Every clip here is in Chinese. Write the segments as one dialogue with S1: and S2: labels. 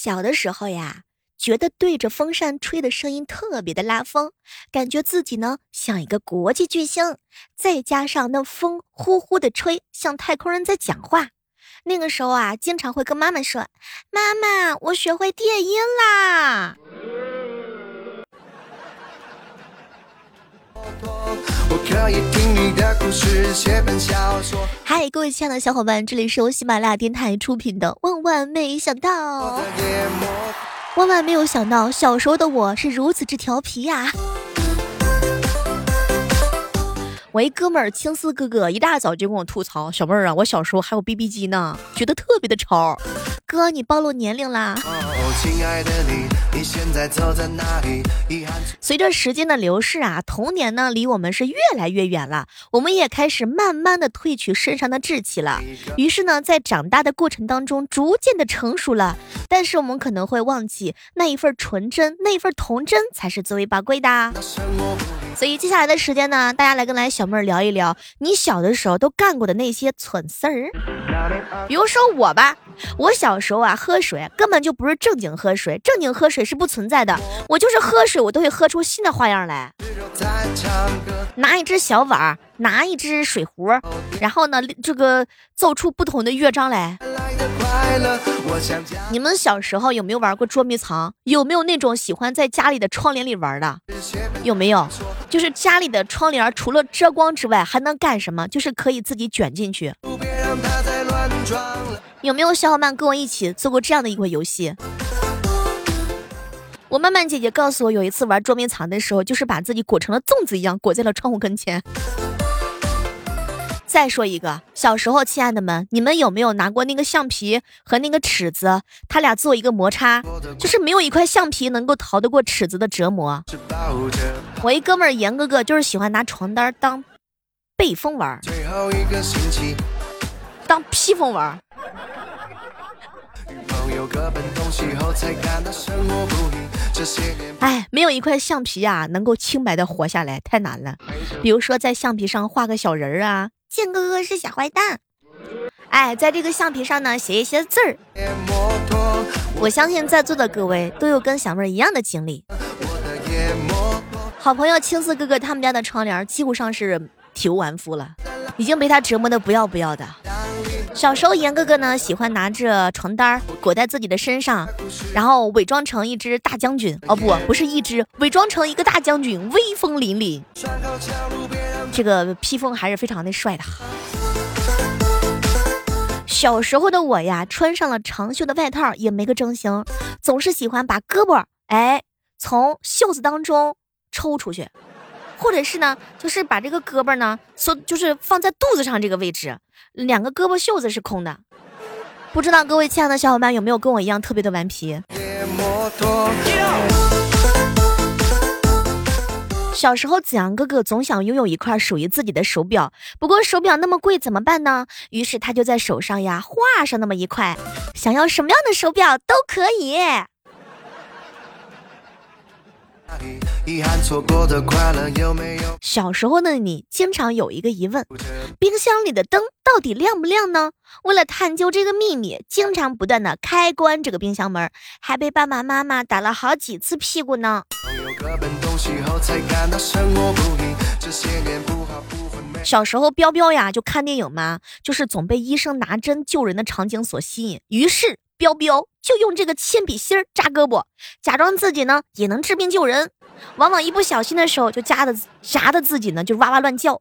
S1: 小的时候呀，觉得对着风扇吹的声音特别的拉风，感觉自己呢像一个国际巨星。再加上那风呼呼的吹，像太空人在讲话。那个时候啊，经常会跟妈妈说：“妈妈，我学会电音啦。”嗨，各位亲爱的小伙伴，这里是由喜马拉雅电台出品的《万万没想到》。万万没有想到，小时候的我是如此之调皮呀！我一哥们儿青丝哥哥一大早就跟我吐槽：“小妹儿啊，我小时候还有 BB 机呢，觉得特别的潮。”哥，你暴露年龄啦！随着时间的流逝啊，童年呢离我们是越来越远了，我们也开始慢慢的褪去身上的稚气了。于是呢，在长大的过程当中，逐渐的成熟了。但是我们可能会忘记那一份纯真，那一份童真才是最为宝贵的。所以接下来的时间呢，大家来跟来小妹儿聊一聊你小的时候都干过的那些蠢事儿。比如说我吧，我小时候啊喝水根本就不是正经喝水，正经喝水是不存在的。我就是喝水，我都会喝出新的花样来。拿一只小碗，拿一只水壶，然后呢，这个奏出不同的乐章来。你们小时候有没有玩过捉迷藏？有没有那种喜欢在家里的窗帘里玩的？有没有？就是家里的窗帘除了遮光之外，还能干什么？就是可以自己卷进去。有没有小伙伴跟我一起做过这样的一款游戏？我曼曼姐姐告诉我，有一次玩捉迷藏的时候，就是把自己裹成了粽子一样，裹在了窗户跟前。再说一个，小时候，亲爱的们，你们有没有拿过那个橡皮和那个尺子，他俩做一个摩擦，就是没有一块橡皮能够逃得过尺子的折磨。我一哥们儿严哥哥就是喜欢拿床单当背风玩，当披风玩。哎，没有一块橡皮啊，能够清白的活下来，太难了。比如说，在橡皮上画个小人儿啊，剑哥哥是小坏蛋。哎，在这个橡皮上呢，写一些字儿。我相信在座的各位都有跟小妹儿一样的经历。好朋友青丝哥哥他们家的窗帘几乎上是体无完肤了，已经被他折磨的不要不要的。小时候，严哥哥呢喜欢拿着床单裹在自己的身上，然后伪装成一只大将军。哦，不，不是一只，伪装成一个大将军，威风凛凛。这个披风还是非常的帅的。小时候的我呀，穿上了长袖的外套也没个正形，总是喜欢把胳膊哎从袖子当中抽出去。或者是呢，就是把这个胳膊呢，缩，就是放在肚子上这个位置，两个胳膊袖子是空的。不知道各位亲爱的小伙伴有没有跟我一样特别的顽皮？小时候，子阳哥哥总想拥有一块属于自己的手表，不过手表那么贵，怎么办呢？于是他就在手上呀画上那么一块，想要什么样的手表都可以。小时候的你经常有一个疑问：冰箱里的灯到底亮不亮呢？为了探究这个秘密，经常不断的开关这个冰箱门，还被爸爸妈妈打了好几次屁股呢。小时候，彪彪呀就看电影嘛，就是总被医生拿针救人的场景所吸引，于是彪彪就用这个铅笔芯儿扎胳膊，假装自己呢也能治病救人。往往一不小心的时候，就扎的扎的自己呢，就哇哇乱叫。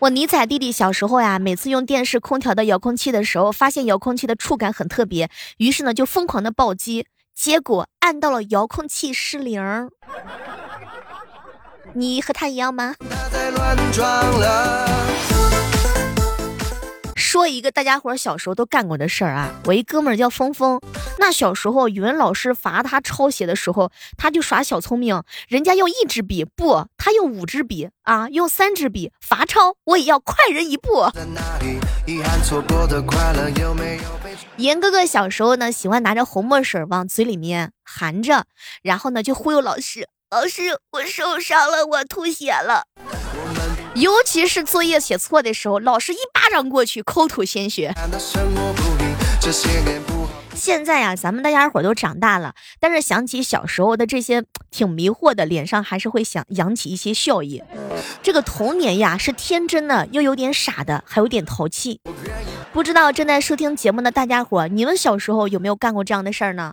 S1: 我尼采弟弟小时候呀，每次用电视空调的遥控器的时候，发现遥控器的触感很特别，于是呢就疯狂的暴击，结果按到了遥控器失灵。你和他一样吗？说一个大家伙小时候都干过的事儿啊！我一哥们儿叫峰峰，那小时候语文老师罚他抄写的时候，他就耍小聪明，人家用一支笔，不，他用五支笔啊，用三支笔罚抄，我也要快人一步。严哥哥小时候呢，喜欢拿着红墨水往嘴里面含着，然后呢就忽悠老师，老师我受伤了，我吐血了。尤其是作业写错的时候，老师一巴掌过去，口吐鲜血。现在呀，咱们大家伙都长大了，但是想起小时候的这些挺迷惑的，脸上还是会想扬起一些笑意。这个童年呀，是天真的，又有点傻的，还有点淘气。不知道正在收听节目的大家伙，你们小时候有没有干过这样的事儿呢？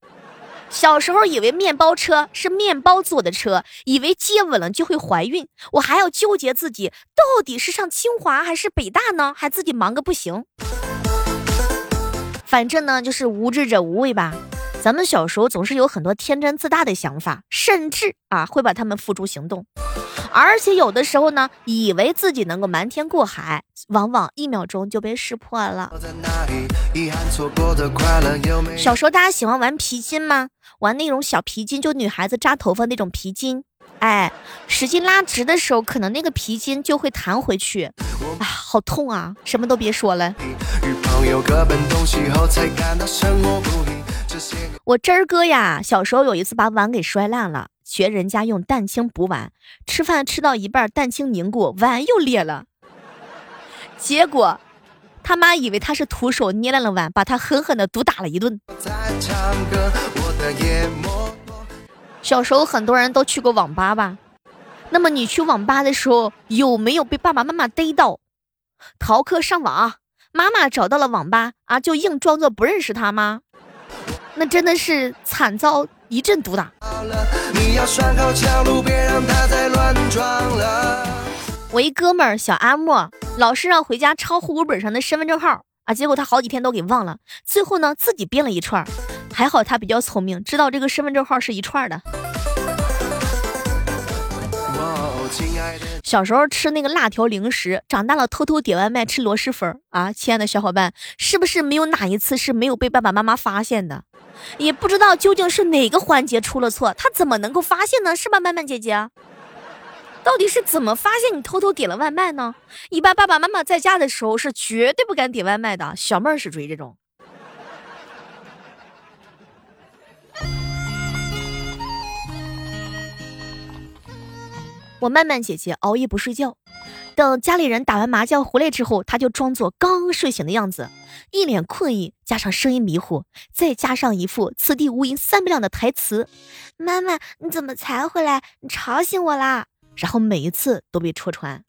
S1: 小时候以为面包车是面包做的车，以为接吻了就会怀孕，我还要纠结自己到底是上清华还是北大呢，还自己忙个不行。反正呢，就是无知者无畏吧。咱们小时候总是有很多天真自大的想法，甚至啊会把他们付诸行动，而且有的时候呢，以为自己能够瞒天过海，往往一秒钟就被识破了。小时候大家喜欢玩皮筋吗？玩那种小皮筋，就女孩子扎头发那种皮筋，哎，使劲拉直的时候，可能那个皮筋就会弹回去，啊，好痛啊！什么都别说了。我真儿哥呀，小时候有一次把碗给摔烂了，学人家用蛋清补碗，吃饭吃到一半，蛋清凝固，碗又裂了。结果他妈以为他是徒手捏烂了碗，把他狠狠的毒打了一顿。小时候很多人都去过网吧吧？那么你去网吧的时候，有没有被爸爸妈妈逮到逃课上网？妈妈找到了网吧啊，就硬装作不认识他吗？那真的是惨遭一阵毒打。我一哥们儿小阿莫，老师让回家抄户口本上的身份证号啊，结果他好几天都给忘了，最后呢自己编了一串，还好他比较聪明，知道这个身份证号是一串的。小时候吃那个辣条零食，长大了偷偷点外卖吃螺蛳粉啊！亲爱的小伙伴，是不是没有哪一次是没有被爸爸妈妈发现的？也不知道究竟是哪个环节出了错，他怎么能够发现呢？是吧，曼曼姐姐？到底是怎么发现你偷偷点了外卖呢？一般爸爸妈妈在家的时候是绝对不敢点外卖的，小妹儿是属于这种。我曼曼姐姐熬夜不睡觉，等家里人打完麻将回来之后，他就装作刚睡醒的样子，一脸困意，加上声音迷糊，再加上一副此地无银三百两的台词：“妈妈，你怎么才回来？你吵醒我啦！”然后每一次都被戳穿。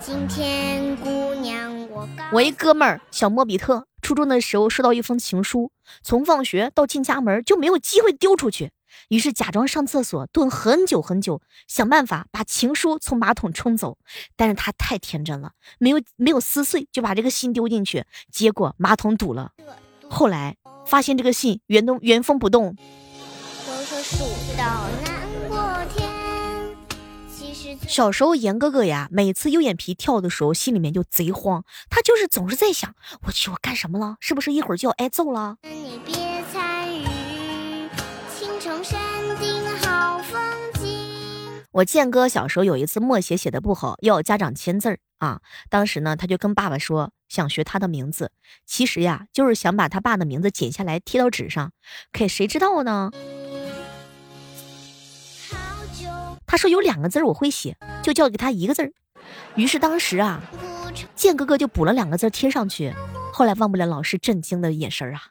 S1: 今天姑娘我我一哥们儿小莫比特，初中的时候收到一封情书，从放学到进家门就没有机会丢出去。于是假装上厕所，蹲很久很久，想办法把情书从马桶冲走。但是他太天真了，没有没有撕碎，就把这个信丢进去，结果马桶堵了。后来发现这个信原动原封不动。小时候严哥哥呀，每次右眼皮跳的时候，心里面就贼慌，他就是总是在想，我去我干什么了？是不是一会儿就要挨揍了？那你别我建哥小时候有一次默写写的不好，要家长签字儿啊。当时呢，他就跟爸爸说想学他的名字，其实呀，就是想把他爸的名字剪下来贴到纸上。可谁知道呢？他说有两个字我会写，就交给他一个字儿。于是当时啊，建哥哥就补了两个字贴上去。后来忘不了老师震惊的眼神啊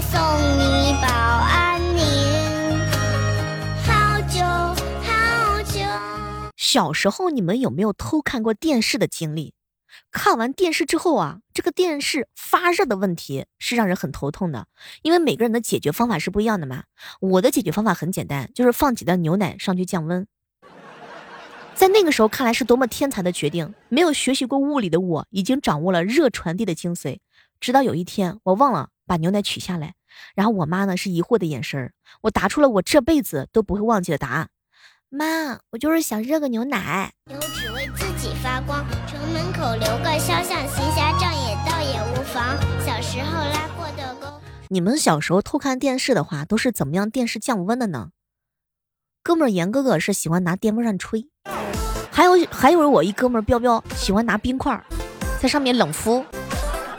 S1: 送你保安宁。小时候你们有没有偷看过电视的经历？看完电视之后啊，这个电视发热的问题是让人很头痛的，因为每个人的解决方法是不一样的嘛。我的解决方法很简单，就是放几袋牛奶上去降温。在那个时候看来是多么天才的决定，没有学习过物理的我已经掌握了热传递的精髓。直到有一天我忘了把牛奶取下来，然后我妈呢是疑惑的眼神儿，我答出了我这辈子都不会忘记的答案。妈，我就是想热个牛奶。有只为自己发光，城门口留个肖像，行侠仗义倒也无妨。小时候拉过的钩。你们小时候偷看电视的话，都是怎么样电视降温的呢？哥们儿严哥哥是喜欢拿电风扇吹，还有还有我一哥们儿彪彪喜欢拿冰块在上面冷敷，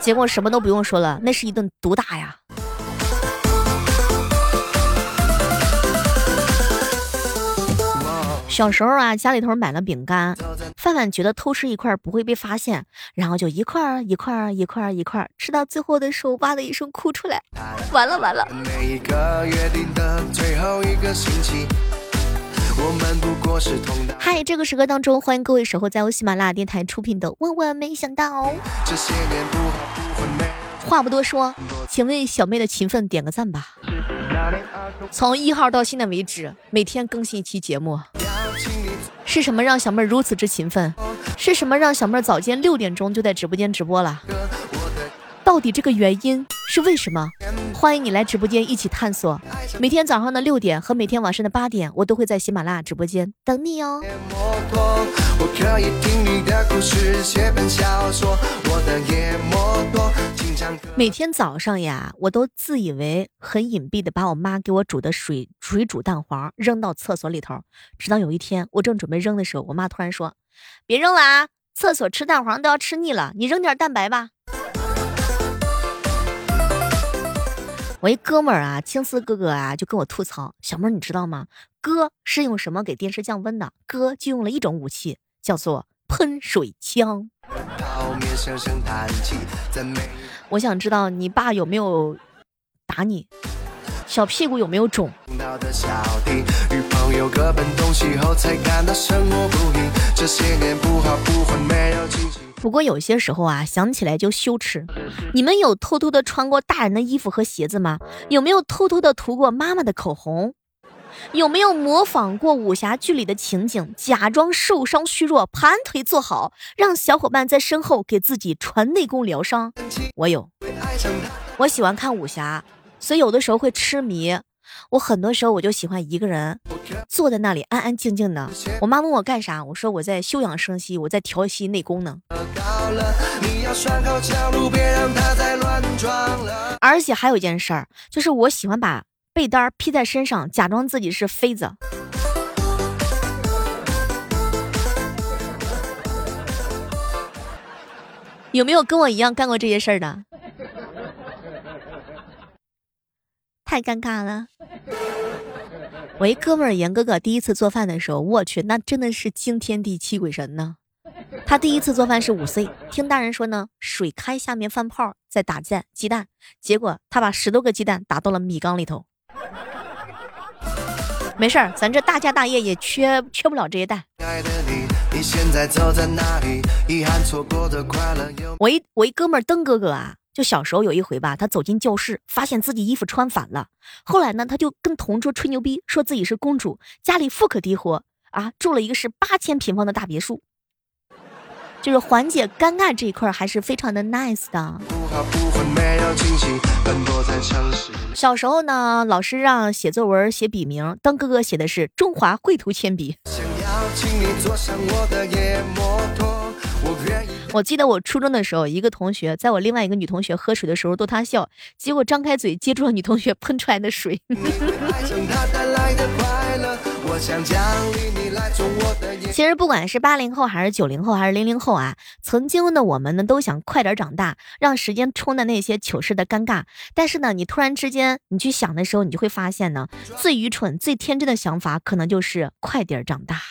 S1: 结果什么都不用说了，那是一顿毒打呀。小时候啊，家里头买了饼干，范范觉得偷吃一块不会被发现，然后就一块儿一块儿一块儿一块儿吃到最后的时候，哇的一声哭出来，完了完了。嗨，这个时刻当中，欢迎各位守候在由喜马拉雅电台出品的《万万没想到》。话不多说，请为小妹的勤奋点个赞吧。从一号到现在为止，每天更新一期节目。是什么让小妹儿如此之勤奋？是什么让小妹儿早间六点钟就在直播间直播了？到底这个原因是为什么？欢迎你来直播间一起探索。每天早上的六点和每天晚上的八点，我都会在喜马拉雅直播间等你哦。每天早上呀，我都自以为很隐蔽的把我妈给我煮的水水煮蛋黄扔到厕所里头，直到有一天我正准备扔的时候，我妈突然说：“别扔了啊，厕所吃蛋黄都要吃腻了，你扔点蛋白吧。”我一哥们儿啊，青丝哥哥啊，就跟我吐槽：“小妹儿，你知道吗？哥是用什么给电视降温的？哥就用了一种武器，叫做喷水枪。”我想知道你爸有没有打你，小屁股有没有肿？不过有些时候啊，想起来就羞耻。你们有偷偷的穿过大人的衣服和鞋子吗？有没有偷偷的涂过妈妈的口红？有没有模仿过武侠剧里的情景，假装受伤虚弱，盘腿坐好，让小伙伴在身后给自己传内功疗伤？我有，我喜欢看武侠，所以有的时候会痴迷。我很多时候我就喜欢一个人坐在那里安安静静的。我妈问我干啥，我说我在休养生息，我在调息内功呢。而且还有一件事儿，就是我喜欢把。被单披在身上，假装自己是妃子。有没有跟我一样干过这些事儿的？太尴尬了。我一哥们儿严哥哥第一次做饭的时候，我去，那真的是惊天地泣鬼神呢。他第一次做饭是五岁，听大人说呢，水开下面放泡，再打蛋鸡蛋，结果他把十多个鸡蛋打到了米缸里头。没事儿，咱这大家大业也缺缺不了这些蛋。我一我一哥们儿登哥哥啊，就小时候有一回吧，他走进教室，发现自己衣服穿反了。后来呢，他就跟同桌吹牛逼，说自己是公主，家里富可敌国啊，住了一个是八千平方的大别墅。就是缓解尴尬这一块还是非常的 nice 的。小时候呢，老师让写作文写笔名，当哥哥写的是中华绘图铅笔。我记得我初中的时候，一个同学在我另外一个女同学喝水的时候逗她笑，结果张开嘴接住了女同学喷出来的水。我想奖励你来做我的其实不管是八零后还是九零后还是零零后啊，曾经的我们呢都想快点长大，让时间冲淡那些糗事的尴尬。但是呢，你突然之间你去想的时候，你就会发现呢，最愚蠢、最天真的想法可能就是快点长大。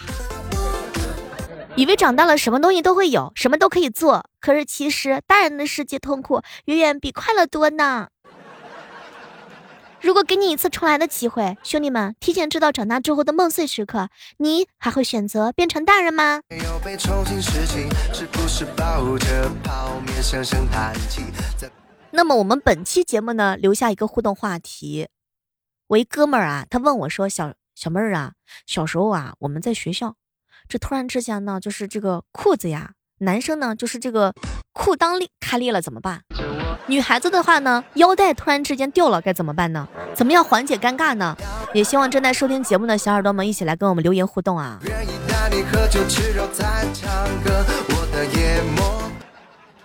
S1: 以为长大了什么东西都会有，什么都可以做，可是其实大人的世界痛苦远远比快乐多呢。如果给你一次重来的机会，兄弟们，提前知道长大之后的梦碎时刻，你还会选择变成大人吗？那么我们本期节目呢，留下一个互动话题。我一哥们儿啊，他问我说：“小小妹儿啊，小时候啊，我们在学校，这突然之间呢，就是这个裤子呀，男生呢，就是这个裤裆裂开裂了，怎么办？”女孩子的话呢，腰带突然之间掉了该怎么办呢？怎么样缓解尴尬呢？也希望正在收听节目的小耳朵们一起来跟我们留言互动啊！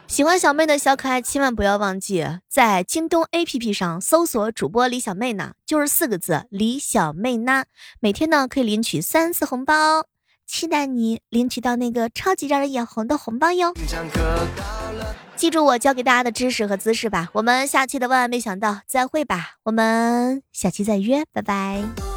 S1: 喜欢小妹的小可爱，千万不要忘记在京东 APP 上搜索主播李小妹呢，就是四个字李小妹呢，每天呢可以领取三次红包，期待你领取到那个超级让人眼红的红包哟。记住我教给大家的知识和姿势吧，我们下期的万万没想到再会吧，我们下期再约，拜拜。